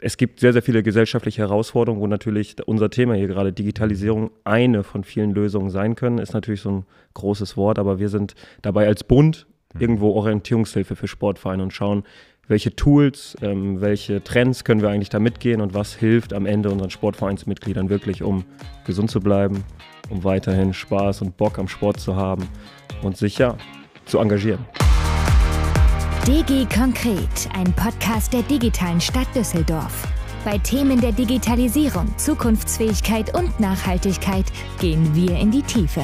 es gibt sehr, sehr viele gesellschaftliche Herausforderungen, wo natürlich unser Thema hier gerade Digitalisierung eine von vielen Lösungen sein können. Ist natürlich so ein großes Wort, aber wir sind dabei als Bund mhm. irgendwo Orientierungshilfe für Sportvereine und schauen, welche Tools, ähm, welche Trends können wir eigentlich da mitgehen und was hilft am Ende unseren Sportvereinsmitgliedern wirklich, um gesund zu bleiben, um weiterhin Spaß und Bock am Sport zu haben und sich ja zu engagieren. DG Konkret, ein Podcast der digitalen Stadt Düsseldorf. Bei Themen der Digitalisierung, Zukunftsfähigkeit und Nachhaltigkeit gehen wir in die Tiefe.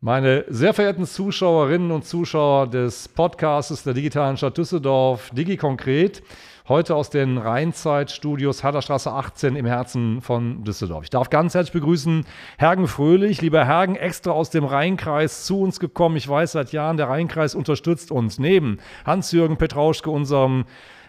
Meine sehr verehrten Zuschauerinnen und Zuschauer des Podcasts der digitalen Stadt Düsseldorf, Digi Konkret, heute aus den Rheinzeit-Studios Herderstraße 18 im Herzen von Düsseldorf. Ich darf ganz herzlich begrüßen Hergen Fröhlich. Lieber Hergen, extra aus dem Rheinkreis zu uns gekommen. Ich weiß seit Jahren, der Rheinkreis unterstützt uns. Neben Hans-Jürgen Petrauschke, unserem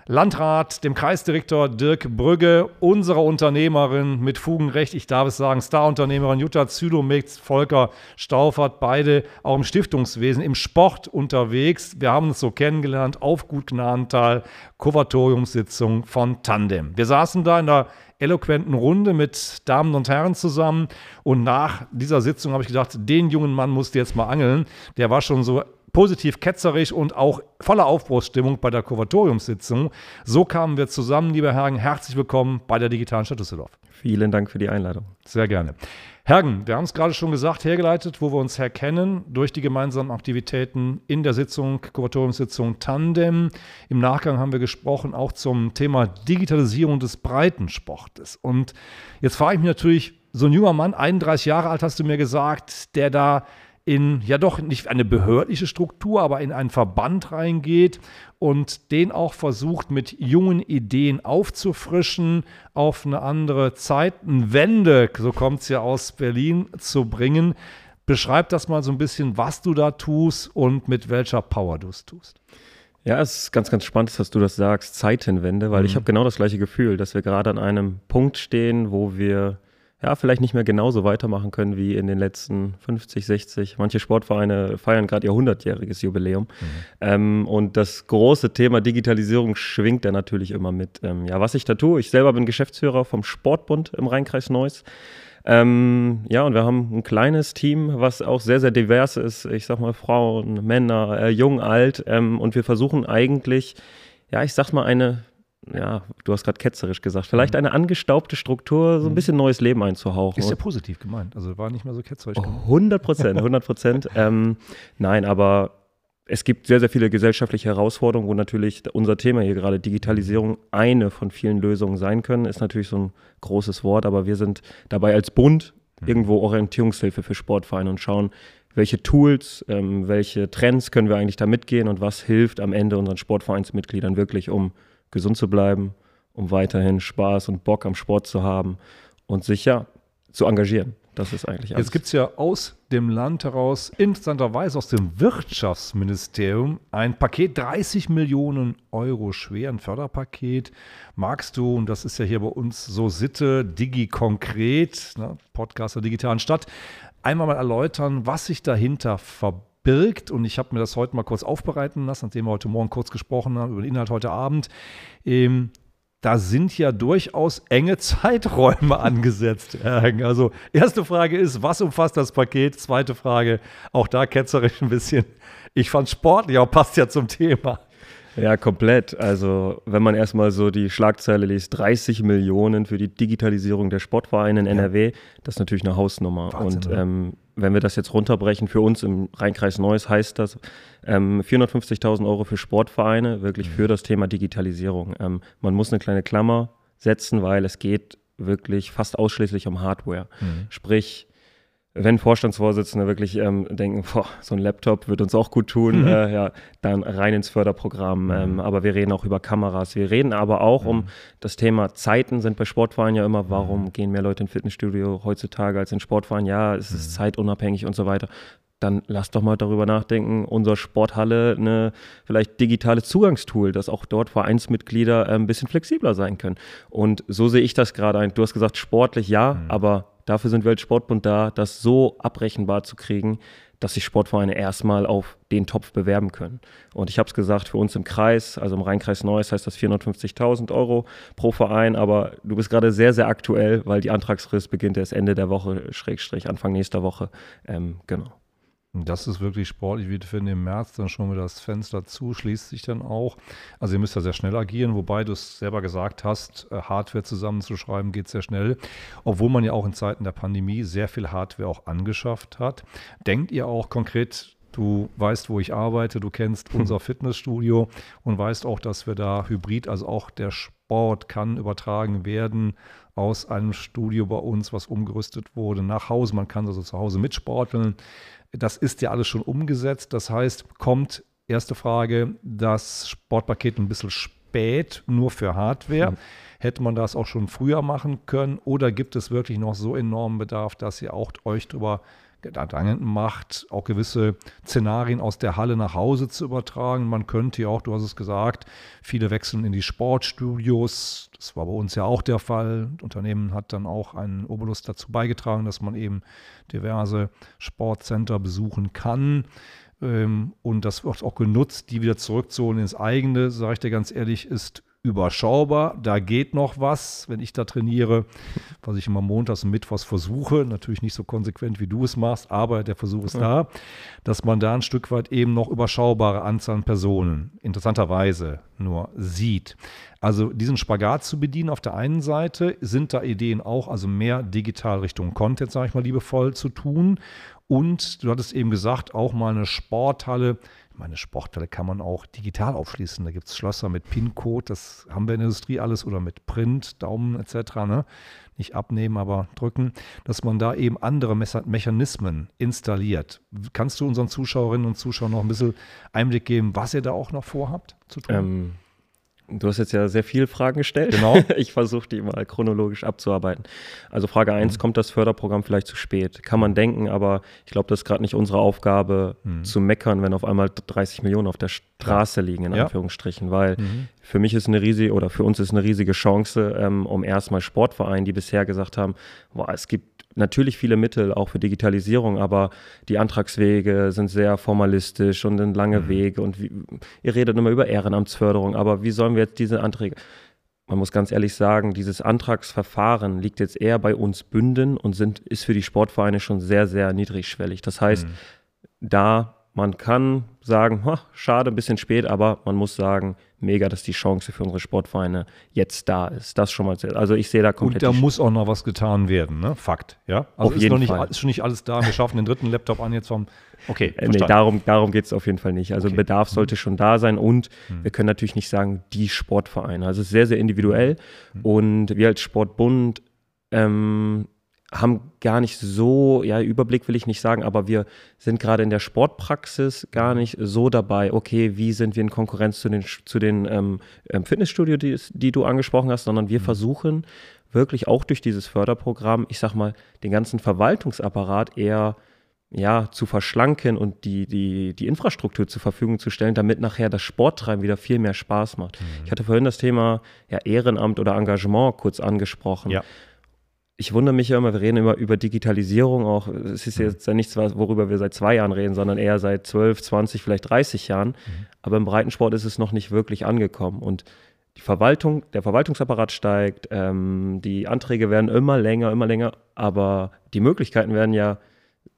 Landrat, dem Kreisdirektor Dirk Brügge, unserer Unternehmerin mit Fugenrecht, ich darf es sagen, Starunternehmerin Jutta Zülow mit Volker Staufert, beide auch im Stiftungswesen, im Sport unterwegs. Wir haben uns so kennengelernt auf Gut Gnadental, Kovatoriumssitzung von Tandem. Wir saßen da in der eloquenten Runde mit Damen und Herren zusammen und nach dieser Sitzung habe ich gedacht, den jungen Mann musst du jetzt mal angeln. Der war schon so positiv ketzerisch und auch voller Aufbruchsstimmung bei der Kuratoriumssitzung. So kamen wir zusammen, lieber Hergen. Herzlich willkommen bei der Digitalen Stadt Düsseldorf. Vielen Dank für die Einladung. Sehr gerne. Hergen, wir haben es gerade schon gesagt, hergeleitet, wo wir uns herkennen, durch die gemeinsamen Aktivitäten in der Sitzung, Kuratoriumssitzung Tandem. Im Nachgang haben wir gesprochen auch zum Thema Digitalisierung des Breitensportes. Und jetzt frage ich mich natürlich, so ein junger Mann, 31 Jahre alt, hast du mir gesagt, der da in ja doch nicht eine behördliche Struktur, aber in einen Verband reingeht und den auch versucht mit jungen Ideen aufzufrischen, auf eine andere Zeitenwende, so kommt es ja aus Berlin, zu bringen. Beschreib das mal so ein bisschen, was du da tust und mit welcher Power du es tust. Ja, es ist ganz, ganz spannend, dass du das sagst, Zeitenwende, weil mhm. ich habe genau das gleiche Gefühl, dass wir gerade an einem Punkt stehen, wo wir ja, vielleicht nicht mehr genauso weitermachen können wie in den letzten 50, 60. Manche Sportvereine feiern gerade ihr 100-jähriges Jubiläum. Mhm. Ähm, und das große Thema Digitalisierung schwingt da natürlich immer mit. Ähm, ja, was ich da tue, ich selber bin Geschäftsführer vom Sportbund im Rheinkreis Neuss. Ähm, ja, und wir haben ein kleines Team, was auch sehr, sehr divers ist. Ich sag mal Frauen, Männer, äh, jung, alt. Ähm, und wir versuchen eigentlich, ja, ich sag mal, eine ja, du hast gerade ketzerisch gesagt, vielleicht mhm. eine angestaubte Struktur, so ein mhm. bisschen neues Leben einzuhauchen. Ist ja positiv gemeint, also war nicht mehr so ketzerisch. 100 Prozent, 100 Prozent. ähm, nein, aber es gibt sehr, sehr viele gesellschaftliche Herausforderungen, wo natürlich unser Thema hier gerade Digitalisierung eine von vielen Lösungen sein können. Ist natürlich so ein großes Wort, aber wir sind dabei als Bund mhm. irgendwo Orientierungshilfe für Sportvereine und schauen, welche Tools, ähm, welche Trends können wir eigentlich da mitgehen und was hilft am Ende unseren Sportvereinsmitgliedern wirklich, um gesund zu bleiben, um weiterhin Spaß und Bock am Sport zu haben und sich ja zu engagieren. Das ist eigentlich alles. Jetzt gibt es ja aus dem Land heraus, interessanterweise aus dem Wirtschaftsministerium, ein Paket 30 Millionen Euro schwer, ein Förderpaket. Magst du, und das ist ja hier bei uns so Sitte, Digi konkret, ne, Podcast der digitalen Stadt, einmal mal erläutern, was sich dahinter verbirgt? Birgt. Und ich habe mir das heute mal kurz aufbereiten lassen, nachdem wir heute Morgen kurz gesprochen haben über den Inhalt heute Abend. Ähm, da sind ja durchaus enge Zeiträume angesetzt. Also erste Frage ist, was umfasst das Paket? Zweite Frage, auch da ketzerisch ein bisschen. Ich fand sportlich, aber passt ja zum Thema. Ja, komplett. Also, wenn man erstmal so die Schlagzeile liest, 30 Millionen für die Digitalisierung der Sportvereine in NRW, ja. das ist natürlich eine Hausnummer. Wahnsinn, und ähm, wenn wir das jetzt runterbrechen, für uns im Rheinkreis Neuss heißt das ähm, 450.000 Euro für Sportvereine, wirklich mhm. für das Thema Digitalisierung. Ähm, man muss eine kleine Klammer setzen, weil es geht wirklich fast ausschließlich um Hardware. Mhm. Sprich, wenn Vorstandsvorsitzende wirklich ähm, denken, boah, so ein Laptop wird uns auch gut tun, mhm. äh, ja, dann rein ins Förderprogramm. Mhm. Ähm, aber wir reden auch über Kameras. Wir reden aber auch mhm. um das Thema Zeiten sind bei Sportvereinen ja immer, warum mhm. gehen mehr Leute ins Fitnessstudio heutzutage als in Sportvereinen? Ja, es ist mhm. zeitunabhängig und so weiter. Dann lass doch mal darüber nachdenken, unsere Sporthalle eine vielleicht digitales Zugangstool, dass auch dort Vereinsmitglieder äh, ein bisschen flexibler sein können. Und so sehe ich das gerade ein. Du hast gesagt, sportlich ja, mhm. aber Dafür sind Weltsportbund da, das so abrechenbar zu kriegen, dass sich Sportvereine erstmal auf den Topf bewerben können. Und ich habe es gesagt, für uns im Kreis, also im Rheinkreis Neuss heißt das 450.000 Euro pro Verein, aber du bist gerade sehr, sehr aktuell, weil die Antragsfrist beginnt erst Ende der Woche, Schrägstrich, Anfang nächster Woche. Ähm, genau. Das ist wirklich sportlich, wie finde im März dann schon wieder das Fenster zu, schließt sich dann auch. Also ihr müsst ja sehr schnell agieren, wobei du es selber gesagt hast, äh, Hardware zusammenzuschreiben geht sehr schnell, obwohl man ja auch in Zeiten der Pandemie sehr viel Hardware auch angeschafft hat. Denkt ihr auch konkret, du weißt, wo ich arbeite, du kennst unser Fitnessstudio und weißt auch, dass wir da hybrid, also auch der Sport kann übertragen werden aus einem Studio bei uns, was umgerüstet wurde, nach Hause. Man kann also zu Hause mitsporteln. Das ist ja alles schon umgesetzt. Das heißt, kommt, erste Frage, das Sportpaket ein bisschen spät, nur für Hardware. Mhm. Hätte man das auch schon früher machen können? Oder gibt es wirklich noch so enormen Bedarf, dass ihr auch euch darüber Gedanken macht, auch gewisse Szenarien aus der Halle nach Hause zu übertragen. Man könnte ja auch, du hast es gesagt, viele wechseln in die Sportstudios. Das war bei uns ja auch der Fall. Das Unternehmen hat dann auch einen Obolus dazu beigetragen, dass man eben diverse Sportcenter besuchen kann. Ähm, und das wird auch genutzt, die wieder zurückzuholen ins eigene, sage ich dir ganz ehrlich, ist überschaubar. Da geht noch was, wenn ich da trainiere, was ich immer montags und mittwochs versuche. Natürlich nicht so konsequent, wie du es machst, aber der Versuch ist ja. da, dass man da ein Stück weit eben noch überschaubare Anzahl an Personen interessanterweise nur sieht. Also diesen Spagat zu bedienen auf der einen Seite sind da Ideen auch, also mehr digital Richtung Content, sage ich mal liebevoll, zu tun. Und du hattest eben gesagt, auch mal eine Sporthalle meine Sporthalle kann man auch digital aufschließen. Da gibt es Schlösser mit PIN-Code, das haben wir in der Industrie alles, oder mit Print, Daumen etc. Ne? Nicht abnehmen, aber drücken, dass man da eben andere Mechanismen installiert. Kannst du unseren Zuschauerinnen und Zuschauern noch ein bisschen Einblick geben, was ihr da auch noch vorhabt zu tun? Ähm, Du hast jetzt ja sehr viele Fragen gestellt. Genau. Ich versuche die mal chronologisch abzuarbeiten. Also Frage 1, mhm. kommt das Förderprogramm vielleicht zu spät? Kann man denken, aber ich glaube, das ist gerade nicht unsere Aufgabe mhm. zu meckern, wenn auf einmal 30 Millionen auf der Straße liegen, in ja. Anführungsstrichen, weil mhm. für mich ist eine riesige oder für uns ist eine riesige Chance, ähm, um erstmal Sportvereinen, die bisher gesagt haben, boah, es gibt natürlich viele Mittel auch für Digitalisierung, aber die Antragswege sind sehr formalistisch und sind lange mhm. Wege und wie, ihr redet immer über Ehrenamtsförderung, aber wie sollen wir jetzt diese Anträge man muss ganz ehrlich sagen, dieses Antragsverfahren liegt jetzt eher bei uns Bünden und sind, ist für die Sportvereine schon sehr, sehr niedrigschwellig. Das heißt, mhm. da man kann sagen, schade, ein bisschen spät, aber man muss sagen, mega, dass die Chance für unsere Sportvereine jetzt da ist. Das schon mal. Also ich sehe da komplett. Und da muss auch noch was getan werden, ne? Fakt, ja. Also auf ist jeden nicht, Fall. ist schon nicht alles da. Wir schaffen den dritten Laptop an jetzt vom. Okay. Äh, nee, darum, darum geht es auf jeden Fall nicht. Also okay. Bedarf mhm. sollte schon da sein und mhm. wir können natürlich nicht sagen, die Sportvereine. Also es ist sehr, sehr individuell mhm. und wir als Sportbund ähm, haben gar nicht so, ja, Überblick will ich nicht sagen, aber wir sind gerade in der Sportpraxis gar nicht so dabei, okay, wie sind wir in Konkurrenz zu den, zu den ähm, ähm Fitnessstudios, die, die, du angesprochen hast, sondern wir mhm. versuchen wirklich auch durch dieses Förderprogramm, ich sag mal, den ganzen Verwaltungsapparat eher ja, zu verschlanken und die, die, die Infrastruktur zur Verfügung zu stellen, damit nachher das Sporttreiben wieder viel mehr Spaß macht. Mhm. Ich hatte vorhin das Thema ja, Ehrenamt oder Engagement kurz angesprochen. Ja ich wundere mich ja immer, wir reden immer über Digitalisierung auch. Es ist jetzt ja nichts, worüber wir seit zwei Jahren reden, sondern eher seit 12, 20, vielleicht 30 Jahren. Mhm. Aber im Breitensport ist es noch nicht wirklich angekommen. Und die Verwaltung, der Verwaltungsapparat steigt, ähm, die Anträge werden immer länger, immer länger, aber die Möglichkeiten werden ja,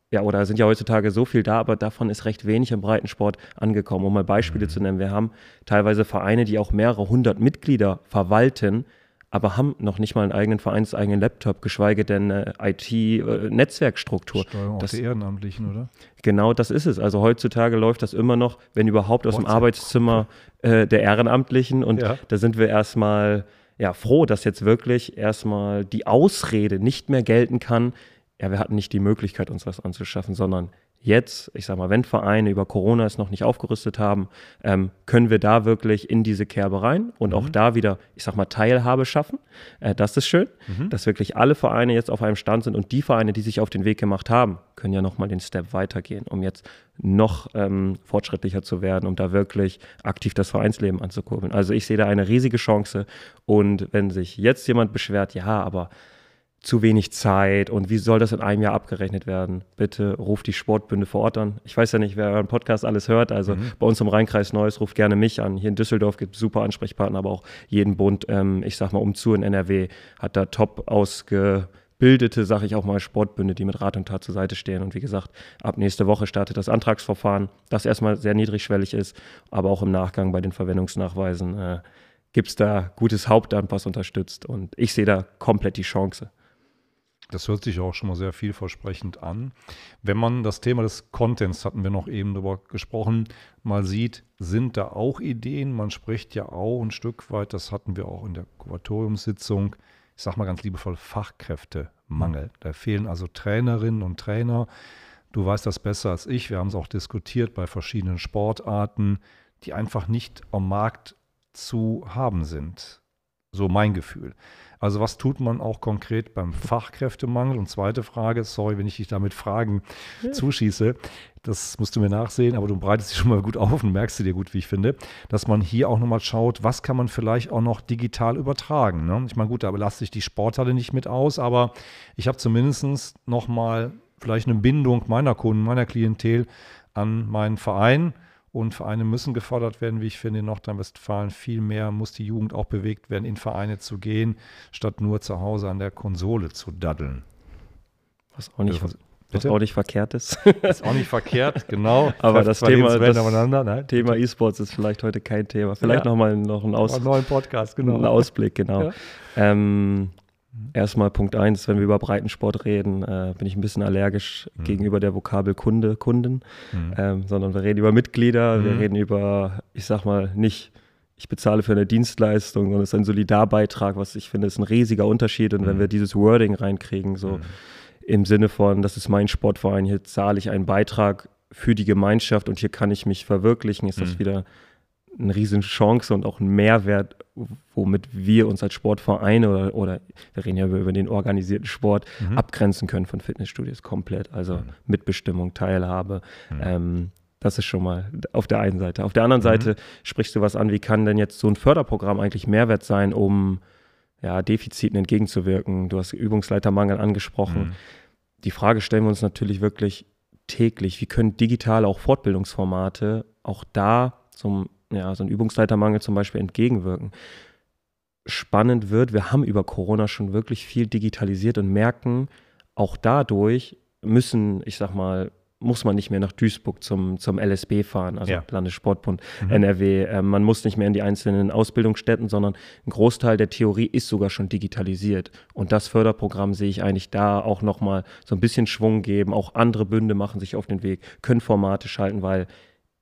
ja, oder sind ja heutzutage so viel da, aber davon ist recht wenig im Breitensport angekommen. Um mal Beispiele mhm. zu nennen, wir haben teilweise Vereine, die auch mehrere hundert Mitglieder verwalten, aber haben noch nicht mal einen eigenen vereinseigenen Laptop, geschweige denn eine IT-Netzwerkstruktur. Steuerung das, auf die Ehrenamtlichen, oder? Genau, das ist es. Also heutzutage läuft das immer noch, wenn überhaupt, aus WhatsApp. dem Arbeitszimmer äh, der Ehrenamtlichen. Und ja. da sind wir erstmal ja, froh, dass jetzt wirklich erstmal die Ausrede nicht mehr gelten kann, ja, wir hatten nicht die Möglichkeit, uns was anzuschaffen, sondern jetzt, ich sag mal, wenn Vereine über Corona es noch nicht aufgerüstet haben, ähm, können wir da wirklich in diese Kerbe rein und mhm. auch da wieder, ich sag mal, Teilhabe schaffen. Äh, das ist schön, mhm. dass wirklich alle Vereine jetzt auf einem Stand sind und die Vereine, die sich auf den Weg gemacht haben, können ja nochmal den Step weitergehen, um jetzt noch ähm, fortschrittlicher zu werden, um da wirklich aktiv das Vereinsleben anzukurbeln. Also ich sehe da eine riesige Chance und wenn sich jetzt jemand beschwert, ja, aber zu wenig Zeit und wie soll das in einem Jahr abgerechnet werden? Bitte ruft die Sportbünde vor Ort an. Ich weiß ja nicht, wer euren Podcast alles hört. Also mhm. bei uns im Rheinkreis Neues ruft gerne mich an. Hier in Düsseldorf gibt es super Ansprechpartner, aber auch jeden Bund, ähm, ich sag mal, umzu in NRW hat da top ausgebildete, sag ich auch mal, Sportbünde, die mit Rat und Tat zur Seite stehen. Und wie gesagt, ab nächste Woche startet das Antragsverfahren, das erstmal sehr niedrigschwellig ist, aber auch im Nachgang bei den Verwendungsnachweisen äh, gibt es da gutes Hauptamt, was unterstützt. Und ich sehe da komplett die Chance. Das hört sich auch schon mal sehr vielversprechend an. Wenn man das Thema des Contents, hatten wir noch eben darüber gesprochen, mal sieht, sind da auch Ideen. Man spricht ja auch ein Stück weit, das hatten wir auch in der Kuratoriumssitzung, ich sage mal ganz liebevoll, Fachkräftemangel. Da fehlen also Trainerinnen und Trainer. Du weißt das besser als ich. Wir haben es auch diskutiert bei verschiedenen Sportarten, die einfach nicht am Markt zu haben sind. So mein Gefühl. Also was tut man auch konkret beim Fachkräftemangel? Und zweite Frage, sorry, wenn ich dich damit Fragen ja. zuschieße, das musst du mir nachsehen, aber du breitest dich schon mal gut auf und merkst du dir gut, wie ich finde, dass man hier auch nochmal schaut, was kann man vielleicht auch noch digital übertragen. Ne? Ich meine, gut, da belasse ich die Sporthalle nicht mit aus, aber ich habe zumindest nochmal vielleicht eine Bindung meiner Kunden, meiner Klientel an meinen Verein und Vereine müssen gefordert werden, wie ich finde, in Nordrhein-Westfalen. Viel mehr muss die Jugend auch bewegt werden, in Vereine zu gehen, statt nur zu Hause an der Konsole zu daddeln. Was auch nicht, was, was auch nicht verkehrt ist. ist auch nicht verkehrt, genau. Aber das Thema, das Thema E-Sports ist vielleicht heute kein Thema. Vielleicht ja. nochmal noch ein Aus, neuen Podcast, genau. Ein Ausblick, genau. Ja. Ähm, Erstmal Punkt eins, wenn wir über Breitensport reden, äh, bin ich ein bisschen allergisch mhm. gegenüber der Vokabel Kunde, Kunden, mhm. ähm, sondern wir reden über Mitglieder, mhm. wir reden über, ich sag mal, nicht, ich bezahle für eine Dienstleistung, sondern es ist ein Solidarbeitrag, was ich finde, ist ein riesiger Unterschied. Und wenn mhm. wir dieses Wording reinkriegen, so mhm. im Sinne von, das ist mein Sportverein, hier zahle ich einen Beitrag für die Gemeinschaft und hier kann ich mich verwirklichen, ist das mhm. wieder eine riesen Chance und auch ein Mehrwert, womit wir uns als Sportvereine oder, oder wir reden ja über, den organisierten Sport, mhm. abgrenzen können von Fitnessstudios komplett. Also mhm. Mitbestimmung, Teilhabe. Mhm. Ähm, das ist schon mal auf der einen Seite. Auf der anderen mhm. Seite sprichst du was an, wie kann denn jetzt so ein Förderprogramm eigentlich Mehrwert sein, um ja, Defiziten entgegenzuwirken? Du hast Übungsleitermangel angesprochen. Mhm. Die Frage stellen wir uns natürlich wirklich täglich. Wie können digitale auch Fortbildungsformate auch da zum ja, so ein Übungsleitermangel zum Beispiel entgegenwirken. Spannend wird, wir haben über Corona schon wirklich viel digitalisiert und merken, auch dadurch müssen, ich sag mal, muss man nicht mehr nach Duisburg zum, zum LSB fahren, also ja. Landessportbund mhm. NRW. Äh, man muss nicht mehr in die einzelnen Ausbildungsstätten, sondern ein Großteil der Theorie ist sogar schon digitalisiert. Und das Förderprogramm sehe ich eigentlich da auch nochmal so ein bisschen Schwung geben. Auch andere Bünde machen sich auf den Weg, können Formate schalten, weil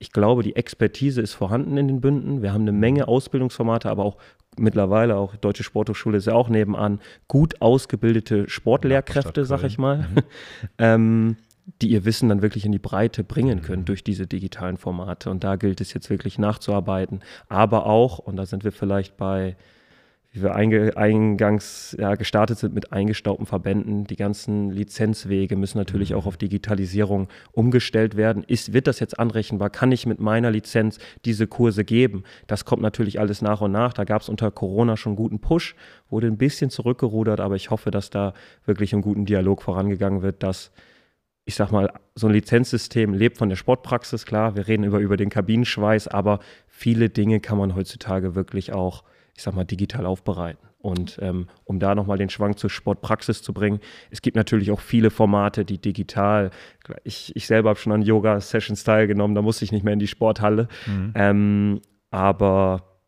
ich glaube, die Expertise ist vorhanden in den Bünden. Wir haben eine Menge Ausbildungsformate, aber auch mittlerweile, auch Deutsche Sporthochschule ist ja auch nebenan, gut ausgebildete Sportlehrkräfte, sag ich mal, mhm. ähm, die ihr Wissen dann wirklich in die Breite bringen mhm. können durch diese digitalen Formate. Und da gilt es jetzt wirklich nachzuarbeiten. Aber auch, und da sind wir vielleicht bei wie wir eingangs ja, gestartet sind mit eingestaubten Verbänden. Die ganzen Lizenzwege müssen natürlich mhm. auch auf Digitalisierung umgestellt werden. Ist, wird das jetzt anrechenbar? Kann ich mit meiner Lizenz diese Kurse geben? Das kommt natürlich alles nach und nach. Da gab es unter Corona schon einen guten Push, wurde ein bisschen zurückgerudert, aber ich hoffe, dass da wirklich ein guten Dialog vorangegangen wird, dass ich sag mal, so ein Lizenzsystem lebt von der Sportpraxis, klar, wir reden über, über den Kabinenschweiß, aber viele Dinge kann man heutzutage wirklich auch ich sag mal, digital aufbereiten. Und ähm, um da nochmal den Schwank zur Sportpraxis zu bringen, es gibt natürlich auch viele Formate, die digital, ich, ich selber habe schon an Yoga-Sessions teilgenommen, da musste ich nicht mehr in die Sporthalle. Mhm. Ähm, aber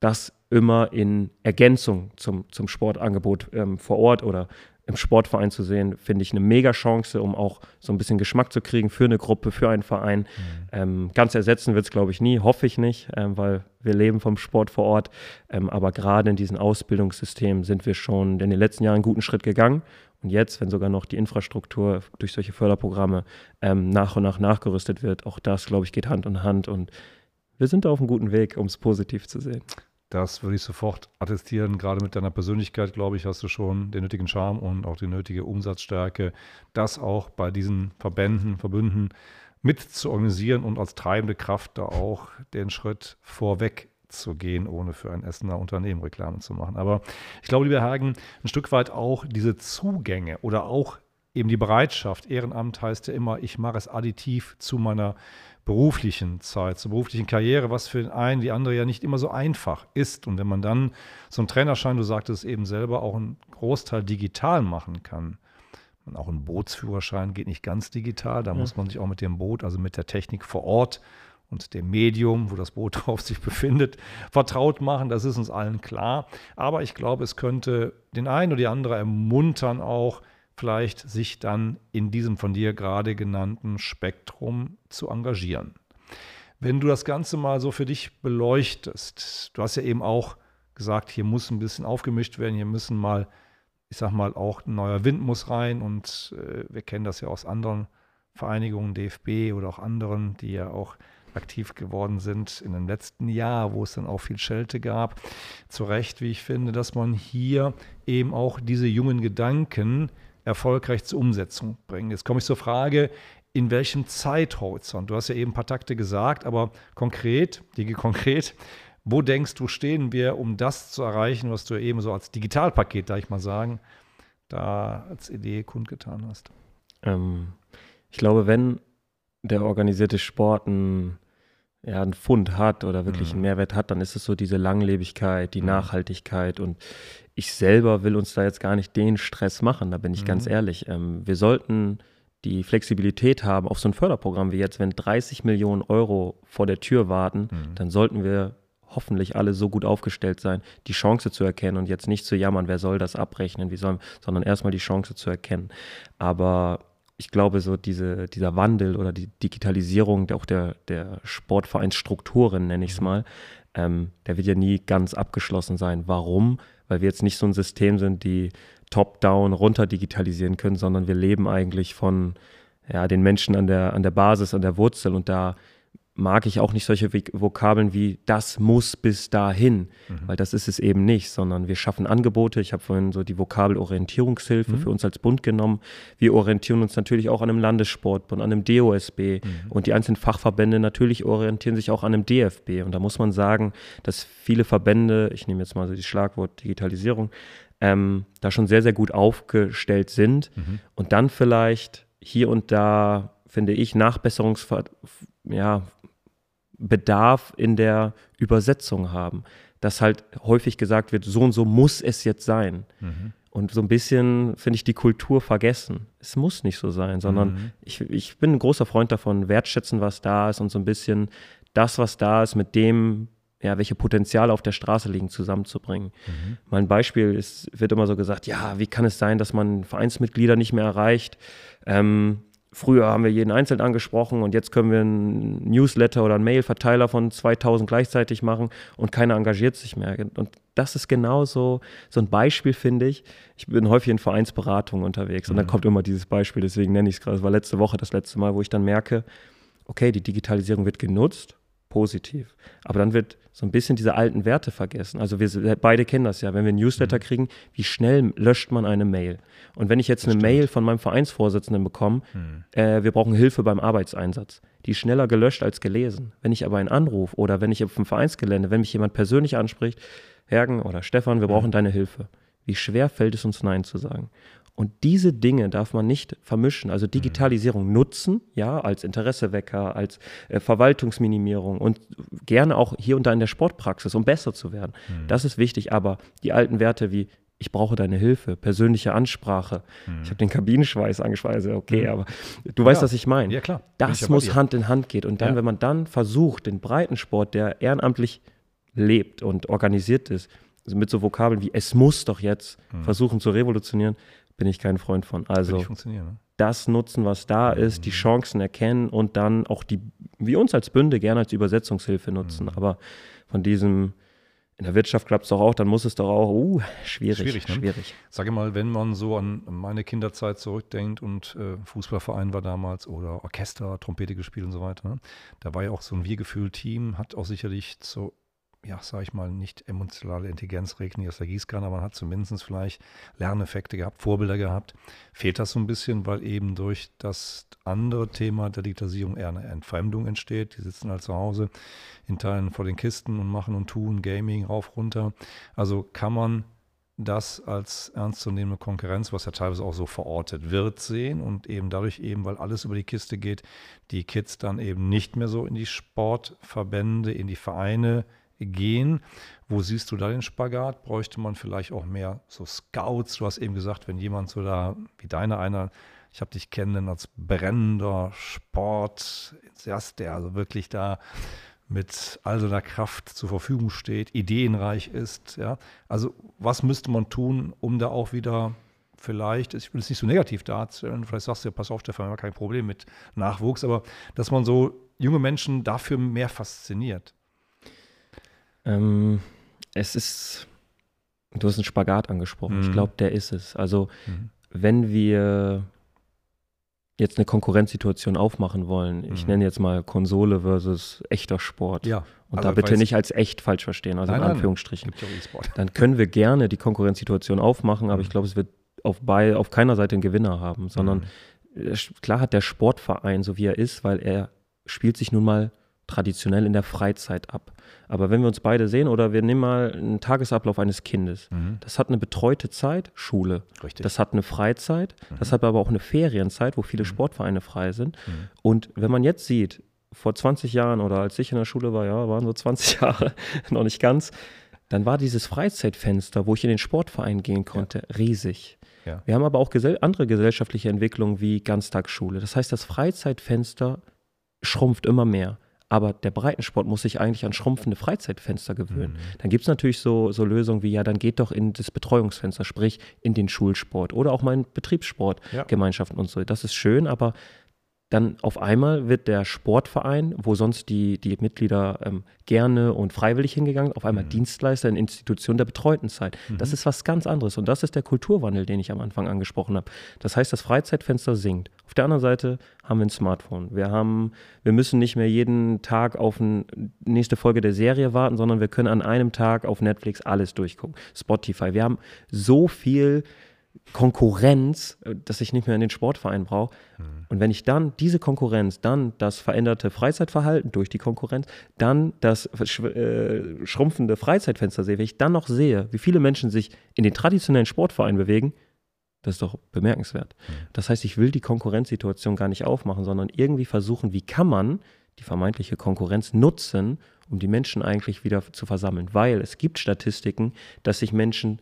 das immer in Ergänzung zum, zum Sportangebot ähm, vor Ort oder im Sportverein zu sehen, finde ich eine mega Chance, um auch so ein bisschen Geschmack zu kriegen für eine Gruppe, für einen Verein. Mhm. Ähm, ganz ersetzen wird es, glaube ich, nie, hoffe ich nicht, ähm, weil wir leben vom Sport vor Ort. Ähm, aber gerade in diesem Ausbildungssystem sind wir schon in den letzten Jahren einen guten Schritt gegangen. Und jetzt, wenn sogar noch die Infrastruktur durch solche Förderprogramme ähm, nach und nach nachgerüstet wird, auch das, glaube ich, geht Hand in Hand. Und wir sind auf einem guten Weg, um es positiv zu sehen. Das würde ich sofort attestieren. Gerade mit deiner Persönlichkeit, glaube ich, hast du schon den nötigen Charme und auch die nötige Umsatzstärke, das auch bei diesen Verbänden, Verbünden mit zu organisieren und als treibende Kraft da auch den Schritt vorweg zu gehen, ohne für ein Essener Unternehmen Reklame zu machen. Aber ich glaube, lieber Hagen, ein Stück weit auch diese Zugänge oder auch eben die Bereitschaft. Ehrenamt heißt ja immer, ich mache es additiv zu meiner beruflichen Zeit, zur beruflichen Karriere, was für den einen, die andere ja nicht immer so einfach ist. Und wenn man dann so einen Trainerschein, du sagtest es eben selber, auch einen Großteil digital machen kann, und auch ein Bootsführerschein geht nicht ganz digital, da ja. muss man sich auch mit dem Boot, also mit der Technik vor Ort und dem Medium, wo das Boot drauf sich befindet, vertraut machen. Das ist uns allen klar. Aber ich glaube, es könnte den einen oder die andere ermuntern, auch vielleicht sich dann in diesem von dir gerade genannten Spektrum zu engagieren. Wenn du das Ganze mal so für dich beleuchtest, du hast ja eben auch gesagt, hier muss ein bisschen aufgemischt werden, hier müssen mal, ich sag mal, auch ein neuer Wind muss rein und äh, wir kennen das ja aus anderen Vereinigungen, DFB oder auch anderen, die ja auch aktiv geworden sind in dem letzten Jahr, wo es dann auch viel Schelte gab. Zu Recht, wie ich finde, dass man hier eben auch diese jungen Gedanken erfolgreich zur Umsetzung bringen. Jetzt komme ich zur Frage, in welchem Zeithorizont? Du hast ja eben ein paar Takte gesagt, aber konkret, Digi konkret, wo denkst du, stehen wir, um das zu erreichen, was du eben so als Digitalpaket, darf ich mal sagen, da als Idee kundgetan hast? Ähm, ich glaube, wenn der organisierte Sport ein, ja, einen Fund hat oder wirklich mhm. einen Mehrwert hat, dann ist es so diese Langlebigkeit, die mhm. Nachhaltigkeit und ich selber will uns da jetzt gar nicht den Stress machen, da bin ich mhm. ganz ehrlich. Ähm, wir sollten die Flexibilität haben auf so ein Förderprogramm wie jetzt, wenn 30 Millionen Euro vor der Tür warten, mhm. dann sollten wir hoffentlich alle so gut aufgestellt sein, die Chance zu erkennen und jetzt nicht zu jammern, wer soll das abrechnen, wie sollen, sondern erstmal die Chance zu erkennen. Aber ich glaube, so diese, dieser Wandel oder die Digitalisierung auch der, der Sportvereinsstrukturen, nenne ich es mhm. mal, ähm, der wird ja nie ganz abgeschlossen sein. Warum? weil wir jetzt nicht so ein System sind, die top-down runter digitalisieren können, sondern wir leben eigentlich von ja, den Menschen an der, an der Basis, an der Wurzel und da mag ich auch nicht solche Vokabeln wie das muss bis dahin, mhm. weil das ist es eben nicht, sondern wir schaffen Angebote. Ich habe vorhin so die Vokabel Orientierungshilfe mhm. für uns als Bund genommen. Wir orientieren uns natürlich auch an einem Landessportbund, an einem DOSB mhm. und die einzelnen Fachverbände natürlich orientieren sich auch an einem DFB. Und da muss man sagen, dass viele Verbände, ich nehme jetzt mal so die Schlagwort Digitalisierung, ähm, da schon sehr, sehr gut aufgestellt sind mhm. und dann vielleicht hier und da finde ich, Nachbesserungsver ja, Bedarf in der Übersetzung haben. Dass halt häufig gesagt wird, so und so muss es jetzt sein. Mhm. Und so ein bisschen finde ich die Kultur vergessen. Es muss nicht so sein, sondern mhm. ich, ich bin ein großer Freund davon, wertschätzen, was da ist und so ein bisschen das, was da ist, mit dem, ja, welche Potenziale auf der Straße liegen, zusammenzubringen. Mhm. Mein Beispiel ist, wird immer so gesagt, ja, wie kann es sein, dass man Vereinsmitglieder nicht mehr erreicht? Ähm, Früher haben wir jeden einzeln angesprochen und jetzt können wir einen Newsletter oder einen Mailverteiler von 2000 gleichzeitig machen und keiner engagiert sich mehr. Und das ist genauso so ein Beispiel, finde ich. Ich bin häufig in Vereinsberatungen unterwegs und dann mhm. kommt immer dieses Beispiel, deswegen nenne ich es gerade. Es war letzte Woche das letzte Mal, wo ich dann merke, okay, die Digitalisierung wird genutzt positiv. Aber dann wird so ein bisschen diese alten Werte vergessen. Also wir beide kennen das ja, wenn wir ein Newsletter mhm. kriegen, wie schnell löscht man eine Mail? Und wenn ich jetzt das eine stimmt. Mail von meinem Vereinsvorsitzenden bekomme, mhm. äh, wir brauchen Hilfe beim Arbeitseinsatz, die ist schneller gelöscht als gelesen. Wenn ich aber einen Anruf oder wenn ich auf dem Vereinsgelände, wenn mich jemand persönlich anspricht, Hergen oder Stefan, wir brauchen mhm. deine Hilfe. Wie schwer fällt es uns Nein zu sagen? Und diese Dinge darf man nicht vermischen. Also Digitalisierung nutzen, ja, als Interessewecker, als äh, Verwaltungsminimierung und gerne auch hier und da in der Sportpraxis, um besser zu werden. Mhm. Das ist wichtig. Aber die alten Werte wie ich brauche deine Hilfe, persönliche Ansprache. Mhm. Ich habe den Kabinenschweiß angesprochen, also okay, mhm. aber du ja. weißt, was ich meine. Ja, klar. Das muss Hand in Hand gehen. Und dann, ja. wenn man dann versucht, den Breitensport, der ehrenamtlich lebt und organisiert ist, also mit so Vokabeln wie es muss doch jetzt mhm. versuchen zu revolutionieren, bin ich kein Freund von. Also ne? das nutzen, was da ist, mhm. die Chancen erkennen und dann auch die, wie uns als Bünde, gerne als Übersetzungshilfe nutzen. Mhm. Aber von diesem, in der Wirtschaft klappt es doch auch, dann muss es doch auch, uh, schwierig. Schwierig, ne? schwierig. Sage mal, wenn man so an meine Kinderzeit zurückdenkt und äh, Fußballverein war damals oder Orchester, Trompete gespielt und so weiter, ne? da war ja auch so ein Wir-Gefühl-Team, hat auch sicherlich zu ja, sage ich mal, nicht emotionale Intelligenz regnet nicht aus der Gießkanne, aber man hat zumindest vielleicht Lerneffekte gehabt, Vorbilder gehabt. Fehlt das so ein bisschen, weil eben durch das andere Thema der Digitalisierung eher eine Entfremdung entsteht. Die sitzen halt zu Hause in Teilen vor den Kisten und machen und tun, Gaming rauf, runter. Also kann man das als ernstzunehmende Konkurrenz, was ja teilweise auch so verortet wird, sehen und eben dadurch eben, weil alles über die Kiste geht, die Kids dann eben nicht mehr so in die Sportverbände, in die Vereine gehen. Wo siehst du da den Spagat? Bräuchte man vielleicht auch mehr so Scouts? Du hast eben gesagt, wenn jemand so da, wie deiner einer, ich habe dich kennen als brennender Sport, der also wirklich da mit all seiner Kraft zur Verfügung steht, ideenreich ist. Ja? Also was müsste man tun, um da auch wieder vielleicht, ich will es nicht so negativ darstellen, vielleicht sagst du ja, pass auf, Stefan, wir haben kein Problem mit Nachwuchs, aber dass man so junge Menschen dafür mehr fasziniert. Ähm, es ist, du hast einen Spagat angesprochen. Mhm. Ich glaube, der ist es. Also, mhm. wenn wir jetzt eine Konkurrenzsituation aufmachen wollen, ich mhm. nenne jetzt mal Konsole versus echter Sport. Ja. Und also da bitte nicht als echt falsch verstehen, also nein, in Anführungsstrichen. Nein, dann können wir gerne die Konkurrenzsituation aufmachen, aber ich mhm. glaube, es wird auf, bei, auf keiner Seite einen Gewinner haben, sondern mhm. klar hat der Sportverein, so wie er ist, weil er spielt sich nun mal traditionell in der Freizeit ab. Aber wenn wir uns beide sehen oder wir nehmen mal einen Tagesablauf eines Kindes, mhm. das hat eine betreute Zeit, Schule. Richtig. Das hat eine Freizeit, mhm. das hat aber auch eine Ferienzeit, wo viele mhm. Sportvereine frei sind. Mhm. Und wenn man jetzt sieht, vor 20 Jahren oder als ich in der Schule war, ja, waren so 20 Jahre, noch nicht ganz, dann war dieses Freizeitfenster, wo ich in den Sportverein gehen konnte, ja. riesig. Ja. Wir haben aber auch gesell andere gesellschaftliche Entwicklungen wie Ganztagsschule. Das heißt, das Freizeitfenster schrumpft immer mehr. Aber der Breitensport muss sich eigentlich an schrumpfende Freizeitfenster gewöhnen. Mhm. Dann gibt es natürlich so, so Lösungen wie, ja, dann geht doch in das Betreuungsfenster, sprich in den Schulsport oder auch mal in Betriebssportgemeinschaften ja. und so. Das ist schön, aber dann auf einmal wird der Sportverein, wo sonst die, die Mitglieder ähm, gerne und freiwillig hingegangen, auf einmal mhm. Dienstleister in Institutionen der betreuten Zeit. Mhm. Das ist was ganz anderes und das ist der Kulturwandel, den ich am Anfang angesprochen habe. Das heißt, das Freizeitfenster sinkt. Auf der anderen Seite haben wir ein Smartphone. Wir, haben, wir müssen nicht mehr jeden Tag auf eine nächste Folge der Serie warten, sondern wir können an einem Tag auf Netflix alles durchgucken. Spotify. Wir haben so viel Konkurrenz, äh, dass ich nicht mehr in den Sportverein brauche. Mhm. Und wenn ich dann diese Konkurrenz, dann das veränderte Freizeitverhalten durch die Konkurrenz, dann das äh, schrumpfende Freizeitfenster sehe, wenn ich dann noch sehe, wie viele Menschen sich in den traditionellen Sportverein bewegen, das ist doch bemerkenswert. Mhm. Das heißt, ich will die Konkurrenzsituation gar nicht aufmachen, sondern irgendwie versuchen, wie kann man die vermeintliche Konkurrenz nutzen, um die Menschen eigentlich wieder zu versammeln. Weil es gibt Statistiken, dass sich Menschen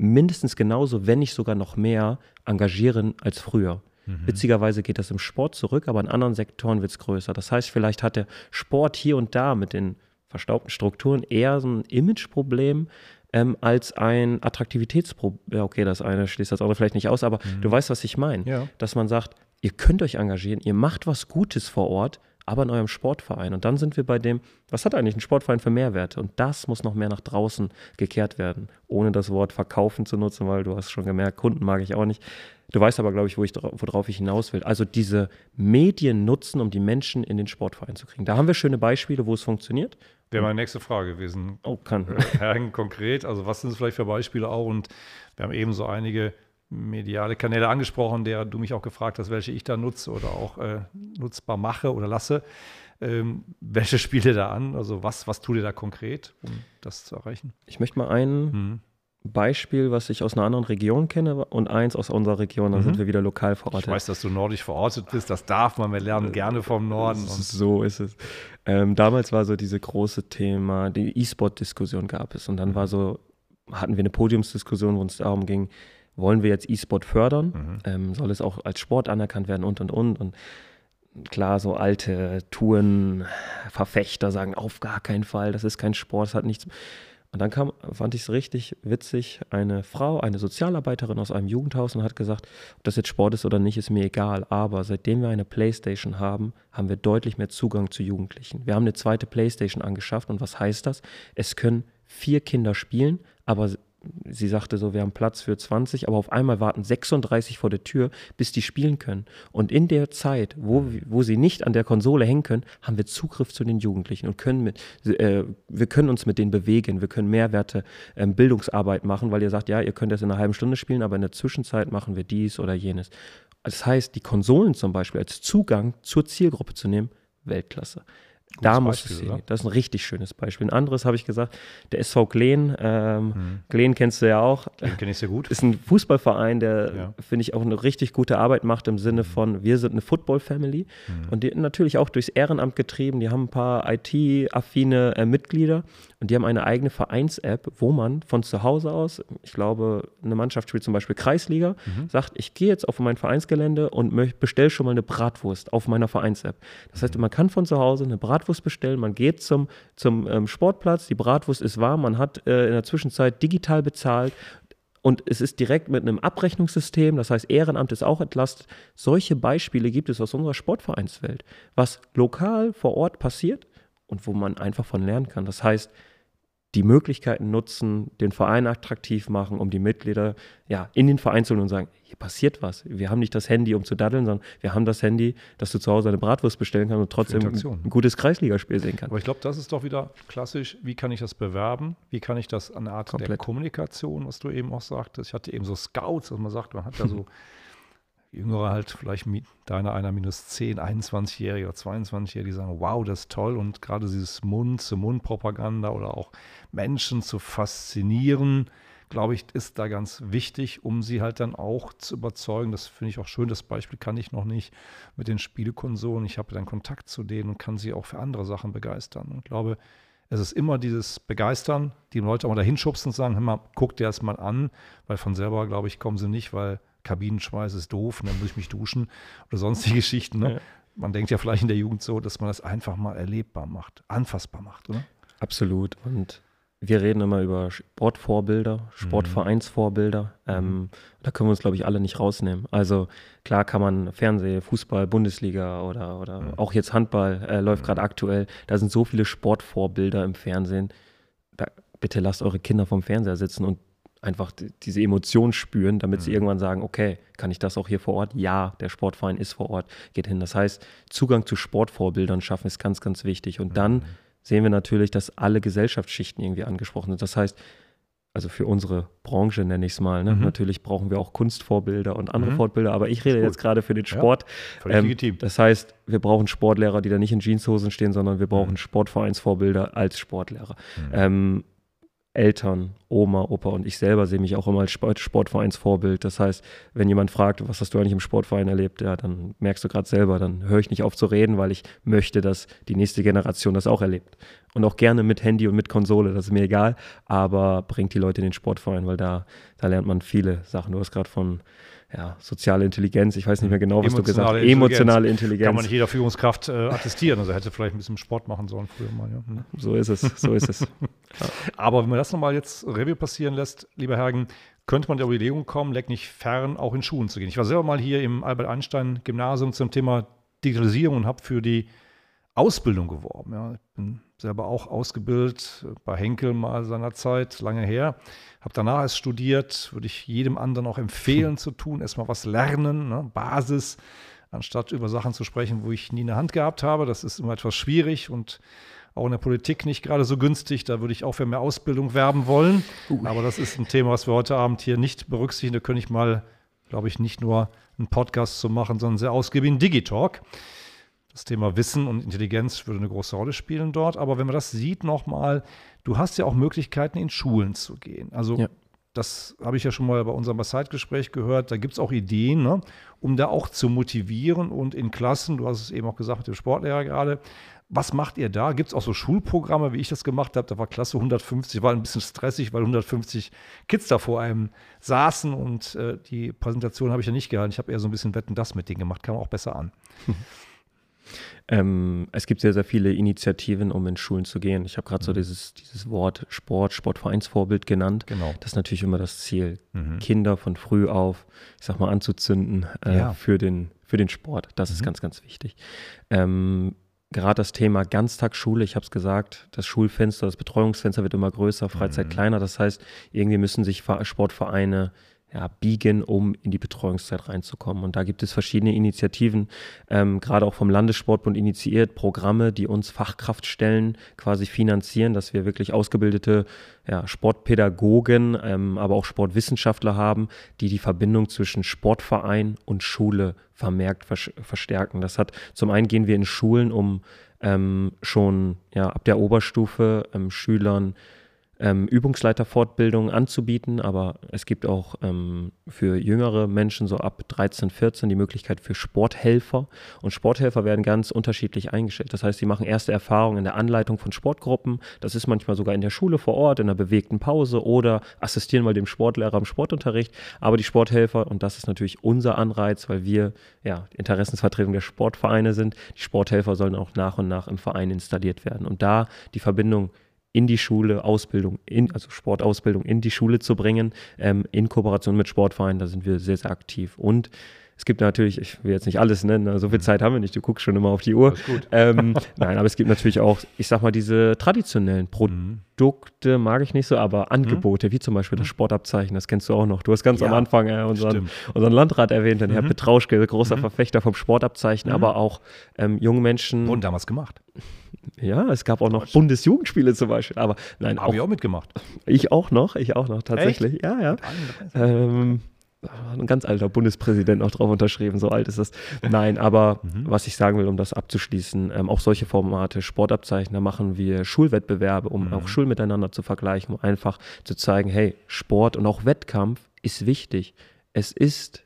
mindestens genauso, wenn nicht sogar noch mehr, engagieren als früher. Mhm. Witzigerweise geht das im Sport zurück, aber in anderen Sektoren wird es größer. Das heißt, vielleicht hat der Sport hier und da mit den verstaubten Strukturen eher so ein Imageproblem ähm, als ein Attraktivitätsproblem. Ja, okay, das eine schließt das andere vielleicht nicht aus, aber mhm. du weißt, was ich meine. Ja. Dass man sagt, ihr könnt euch engagieren, ihr macht was Gutes vor Ort, aber in eurem Sportverein. Und dann sind wir bei dem, was hat eigentlich ein Sportverein für Mehrwerte? Und das muss noch mehr nach draußen gekehrt werden, ohne das Wort verkaufen zu nutzen, weil du hast schon gemerkt, Kunden mag ich auch nicht. Du weißt aber, glaube ich, wo ich, worauf ich hinaus will. Also diese Medien nutzen, um die Menschen in den Sportverein zu kriegen. Da haben wir schöne Beispiele, wo es funktioniert. Wäre meine nächste Frage gewesen. Oh, kann. Herren konkret, also was sind es vielleicht für Beispiele auch? Und wir haben eben so einige mediale Kanäle angesprochen, der du mich auch gefragt hast, welche ich da nutze oder auch äh, nutzbar mache oder lasse. Ähm, welche spielt ihr da an? Also was, was tut ihr da konkret, um das zu erreichen? Ich möchte mal ein mhm. Beispiel, was ich aus einer anderen Region kenne und eins aus unserer Region, dann mhm. sind wir wieder lokal verortet. Ich weiß, dass du nordisch verortet bist, das darf man, wir lernen äh, gerne vom Norden. so ist es. Ähm, damals war so diese große Thema, die E-Sport-Diskussion gab es und dann war so, hatten wir eine Podiumsdiskussion, wo es darum ging, wollen wir jetzt E-Sport fördern? Mhm. Ähm, soll es auch als Sport anerkannt werden und und und. Und klar, so alte Tourenverfechter sagen auf gar keinen Fall, das ist kein Sport, das hat nichts. Und dann kam, fand ich es richtig witzig, eine Frau, eine Sozialarbeiterin aus einem Jugendhaus und hat gesagt, ob das jetzt Sport ist oder nicht, ist mir egal. Aber seitdem wir eine Playstation haben, haben wir deutlich mehr Zugang zu Jugendlichen. Wir haben eine zweite Playstation angeschafft und was heißt das? Es können vier Kinder spielen, aber sie sagte so, wir haben Platz für 20, aber auf einmal warten 36 vor der Tür, bis die spielen können. Und in der Zeit, wo, wo sie nicht an der Konsole hängen können, haben wir Zugriff zu den Jugendlichen und können mit, äh, wir können uns mit denen bewegen, wir können Mehrwerte, ähm, Bildungsarbeit machen, weil ihr sagt, ja, ihr könnt das in einer halben Stunde spielen, aber in der Zwischenzeit machen wir dies oder jenes. Das heißt, die Konsolen zum Beispiel als Zugang zur Zielgruppe zu nehmen, Weltklasse. Gutes da muss Beispiel, es Das ist ein richtig schönes Beispiel. Ein anderes habe ich gesagt, der SV Glen. Ähm, mhm. Glen kennst du ja auch. Den kenne ich sehr gut. Ist ein Fußballverein, der, ja. finde ich, auch eine richtig gute Arbeit macht im Sinne mhm. von, wir sind eine Football-Family. Mhm. Und die natürlich auch durchs Ehrenamt getrieben. Die haben ein paar IT-affine äh, Mitglieder und die haben eine eigene Vereins-App, wo man von zu Hause aus, ich glaube, eine Mannschaft spielt zum Beispiel Kreisliga, mhm. sagt, ich gehe jetzt auf mein Vereinsgelände und bestelle schon mal eine Bratwurst auf meiner Vereins-App. Das heißt, mhm. man kann von zu Hause eine Bratwurst Bratwurst bestellen, man geht zum, zum ähm, Sportplatz, die Bratwurst ist warm, man hat äh, in der Zwischenzeit digital bezahlt. Und es ist direkt mit einem Abrechnungssystem, das heißt Ehrenamt ist auch entlastet. Solche Beispiele gibt es aus unserer Sportvereinswelt, was lokal vor Ort passiert und wo man einfach von lernen kann. Das heißt, die Möglichkeiten nutzen, den Verein attraktiv machen, um die Mitglieder ja, in den Verein zu holen und sagen, hier passiert was. Wir haben nicht das Handy, um zu daddeln, sondern wir haben das Handy, dass du zu Hause eine Bratwurst bestellen kannst und trotzdem ein gutes Kreisligaspiel sehen kannst. Aber ich glaube, das ist doch wieder klassisch, wie kann ich das bewerben? Wie kann ich das an der Art Komplett. der Kommunikation, was du eben auch sagtest? Ich hatte eben so Scouts, also man sagt, man hat ja so Jüngere halt vielleicht deiner einer minus 10, 21-Jährige oder 22-Jährige, die sagen, wow, das ist toll. Und gerade dieses Mund-zu-Mund-Propaganda oder auch Menschen zu faszinieren, glaube ich, ist da ganz wichtig, um sie halt dann auch zu überzeugen. Das finde ich auch schön. Das Beispiel kann ich noch nicht mit den Spielekonsolen. Ich habe dann Kontakt zu denen und kann sie auch für andere Sachen begeistern. Und ich glaube, es ist immer dieses Begeistern, die Leute auch mal dahin schubsen und sagen, hör mal, guck dir das mal an, weil von selber, glaube ich, kommen sie nicht, weil Kabinenschweiß ist doof und dann muss ich mich duschen oder sonstige Geschichten. Ne? Ja. Man denkt ja vielleicht in der Jugend so, dass man das einfach mal erlebbar macht, anfassbar macht, oder? Absolut. Und wir reden immer über Sportvorbilder, Sportvereinsvorbilder. Mhm. Ähm, da können wir uns, glaube ich, alle nicht rausnehmen. Also klar kann man Fernseh, Fußball, Bundesliga oder, oder mhm. auch jetzt Handball äh, läuft mhm. gerade aktuell. Da sind so viele Sportvorbilder im Fernsehen. Da, bitte lasst eure Kinder vom Fernseher sitzen und einfach diese Emotion spüren, damit mhm. sie irgendwann sagen, okay, kann ich das auch hier vor Ort? Ja, der Sportverein ist vor Ort, geht hin. Das heißt, Zugang zu Sportvorbildern schaffen ist ganz, ganz wichtig. Und mhm. dann sehen wir natürlich, dass alle Gesellschaftsschichten irgendwie angesprochen sind. Das heißt, also für unsere Branche nenne ich es mal. Ne? Mhm. Natürlich brauchen wir auch Kunstvorbilder und andere mhm. Fortbilder, aber ich rede jetzt gerade für den Sport. Ja, ähm, legitim. Das heißt, wir brauchen Sportlehrer, die da nicht in Jeanshosen stehen, sondern wir brauchen mhm. Sportvereinsvorbilder als Sportlehrer. Mhm. Ähm, Eltern, Oma, Opa und ich selber sehe mich auch immer als Sportvereinsvorbild. Das heißt, wenn jemand fragt, was hast du eigentlich im Sportverein erlebt, ja, dann merkst du gerade selber, dann höre ich nicht auf zu reden, weil ich möchte, dass die nächste Generation das auch erlebt. Und auch gerne mit Handy und mit Konsole, das ist mir egal, aber bringt die Leute in den Sportverein, weil da, da lernt man viele Sachen. Du hast gerade von ja, soziale Intelligenz, ich weiß nicht mehr genau, was du gesagt hast. Emotionale Intelligenz. Kann man nicht jeder Führungskraft äh, attestieren. Also hätte vielleicht ein bisschen Sport machen sollen früher mal. Ja. Hm. So ist es, so ist es. Ja. Aber wenn man das nochmal jetzt Review passieren lässt, lieber Hergen, könnte man der Überlegung kommen, leck nicht fern, auch in Schulen zu gehen. Ich war selber mal hier im Albert-Einstein-Gymnasium zum Thema Digitalisierung und habe für die Ausbildung geworben. Ja. Ich bin selber auch ausgebildet bei Henkel mal seinerzeit, lange her. Habe danach erst studiert, würde ich jedem anderen auch empfehlen zu tun. Erstmal was lernen, ne? Basis, anstatt über Sachen zu sprechen, wo ich nie eine Hand gehabt habe. Das ist immer etwas schwierig und auch in der Politik nicht gerade so günstig. Da würde ich auch für mehr Ausbildung werben wollen. Uh. Aber das ist ein Thema, was wir heute Abend hier nicht berücksichtigen. Da könnte ich mal, glaube ich, nicht nur einen Podcast zu machen, sondern sehr ausgiebigen Digitalk. Das Thema Wissen und Intelligenz würde eine große Rolle spielen dort. Aber wenn man das sieht nochmal, du hast ja auch Möglichkeiten, in Schulen zu gehen. Also ja. das habe ich ja schon mal bei unserem Zeitgespräch gehört. Da gibt es auch Ideen, ne, um da auch zu motivieren und in Klassen, du hast es eben auch gesagt mit dem Sportlehrer gerade, was macht ihr da? Gibt es auch so Schulprogramme, wie ich das gemacht habe? Da war Klasse 150, war ein bisschen stressig, weil 150 Kids da vor einem saßen und äh, die Präsentation habe ich ja nicht gehalten. Ich habe eher so ein bisschen Wetten das mit denen gemacht, kam auch besser an. Ähm, es gibt sehr, sehr viele Initiativen, um in Schulen zu gehen. Ich habe gerade mhm. so dieses, dieses Wort Sport, Sportvereinsvorbild genannt. Genau. Das ist natürlich immer das Ziel, mhm. Kinder von früh auf, ich sag mal, anzuzünden äh, ja. für, den, für den Sport. Das mhm. ist ganz, ganz wichtig. Ähm, gerade das Thema Ganztagsschule, ich habe es gesagt, das Schulfenster, das Betreuungsfenster wird immer größer, Freizeit mhm. kleiner. Das heißt, irgendwie müssen sich Sportvereine ja, biegen, um in die Betreuungszeit reinzukommen. Und da gibt es verschiedene Initiativen, ähm, gerade auch vom Landessportbund initiiert, Programme, die uns Fachkraftstellen quasi finanzieren, dass wir wirklich ausgebildete ja, Sportpädagogen, ähm, aber auch Sportwissenschaftler haben, die die Verbindung zwischen Sportverein und Schule vermerkt vers verstärken. Das hat zum einen gehen wir in Schulen, um ähm, schon ja, ab der Oberstufe ähm, Schülern ähm, Übungsleiterfortbildungen anzubieten, aber es gibt auch ähm, für jüngere Menschen so ab 13, 14 die Möglichkeit für Sporthelfer. Und Sporthelfer werden ganz unterschiedlich eingestellt. Das heißt, sie machen erste Erfahrungen in der Anleitung von Sportgruppen. Das ist manchmal sogar in der Schule vor Ort, in einer bewegten Pause oder assistieren mal dem Sportlehrer im Sportunterricht. Aber die Sporthelfer, und das ist natürlich unser Anreiz, weil wir ja Interessensvertretung der Sportvereine sind, die Sporthelfer sollen auch nach und nach im Verein installiert werden. Und da die Verbindung in die Schule, Ausbildung, in, also Sportausbildung in die Schule zu bringen, ähm, in Kooperation mit Sportvereinen, da sind wir sehr, sehr aktiv. Und es gibt natürlich, ich will jetzt nicht alles nennen, ne, so viel mhm. Zeit haben wir nicht, du guckst schon immer auf die Uhr. Ähm, nein, aber es gibt natürlich auch, ich sag mal, diese traditionellen Produkte, mag ich nicht so, aber mhm. Angebote, wie zum Beispiel das mhm. Sportabzeichen, das kennst du auch noch. Du hast ganz ja, am Anfang äh, unseren, unseren, Landrat erwähnt, den mhm. Herr Petrauschke, großer mhm. Verfechter vom Sportabzeichen, mhm. aber auch ähm, junge Menschen. Wurden damals gemacht. Ja, es gab auch noch Bundesjugendspiele zum Beispiel, aber nein. Habe ich auch mitgemacht. Ich auch noch, ich auch noch, tatsächlich. Echt? Ja, ja. Ähm, ein ganz alter Bundespräsident noch drauf unterschrieben, so alt ist das. Nein, aber mhm. was ich sagen will, um das abzuschließen, ähm, auch solche Formate, Sportabzeichen, da machen wir Schulwettbewerbe, um mhm. auch Schulen miteinander zu vergleichen, um einfach zu zeigen, hey, Sport und auch Wettkampf ist wichtig. Es ist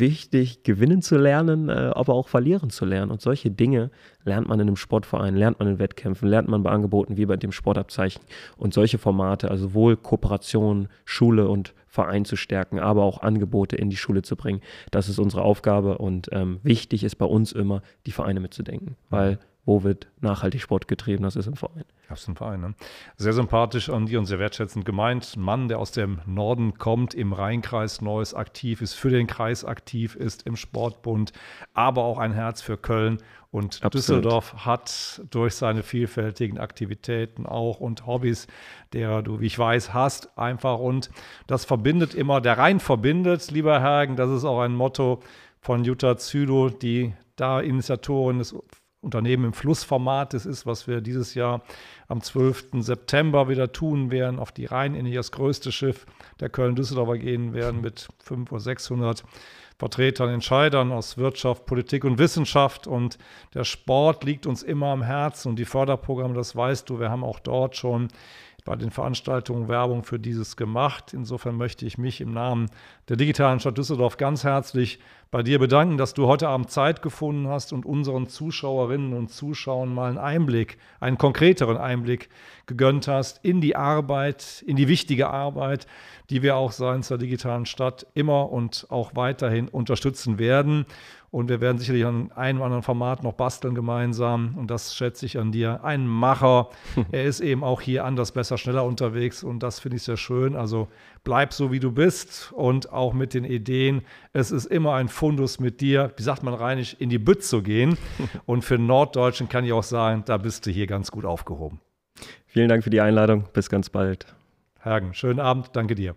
wichtig, gewinnen zu lernen, äh, aber auch verlieren zu lernen. Und solche Dinge lernt man in einem Sportverein, lernt man in Wettkämpfen, lernt man bei Angeboten wie bei dem Sportabzeichen. Und solche Formate, also sowohl Kooperation, Schule und Verein zu stärken, aber auch Angebote in die Schule zu bringen, das ist unsere Aufgabe. Und ähm, wichtig ist bei uns immer, die Vereine mitzudenken, weil wo wird nachhaltig Sport getrieben? Das ist im Verein. Das ist im Verein, ne? Sehr sympathisch an dir und sehr wertschätzend gemeint. Ein Mann, der aus dem Norden kommt, im Rheinkreis Neues aktiv ist, für den Kreis aktiv ist, im Sportbund, aber auch ein Herz für Köln. Und Absolut. Düsseldorf hat durch seine vielfältigen Aktivitäten auch und Hobbys, der du, wie ich weiß, hast, einfach. Und das verbindet immer, der Rhein verbindet, lieber Hergen. Das ist auch ein Motto von Jutta Zülow, die da Initiatorin des Unternehmen im Flussformat. Das ist, was wir dieses Jahr am 12. September wieder tun werden, auf die Rhein in das größte Schiff der Köln-Düsseldorfer gehen werden mit 500 oder 600 Vertretern, Entscheidern aus Wirtschaft, Politik und Wissenschaft. Und der Sport liegt uns immer am Herzen und die Förderprogramme, das weißt du, wir haben auch dort schon bei den Veranstaltungen Werbung für dieses gemacht. Insofern möchte ich mich im Namen der digitalen Stadt Düsseldorf ganz herzlich bei dir bedanken, dass du heute Abend Zeit gefunden hast und unseren Zuschauerinnen und Zuschauern mal einen Einblick, einen konkreteren Einblick gegönnt hast in die Arbeit, in die wichtige Arbeit, die wir auch seitens der digitalen Stadt immer und auch weiterhin unterstützen werden. Und wir werden sicherlich an einem oder anderen Format noch basteln gemeinsam. Und das schätze ich an dir. Ein Macher. er ist eben auch hier anders, besser, schneller unterwegs. Und das finde ich sehr schön. Also bleib so, wie du bist. Und auch mit den Ideen. Es ist immer ein Fundus mit dir, wie sagt man rheinisch, in die Bütt zu gehen. Und für Norddeutschen kann ich auch sagen, da bist du hier ganz gut aufgehoben. Vielen Dank für die Einladung. Bis ganz bald. Hagen, schönen Abend. Danke dir.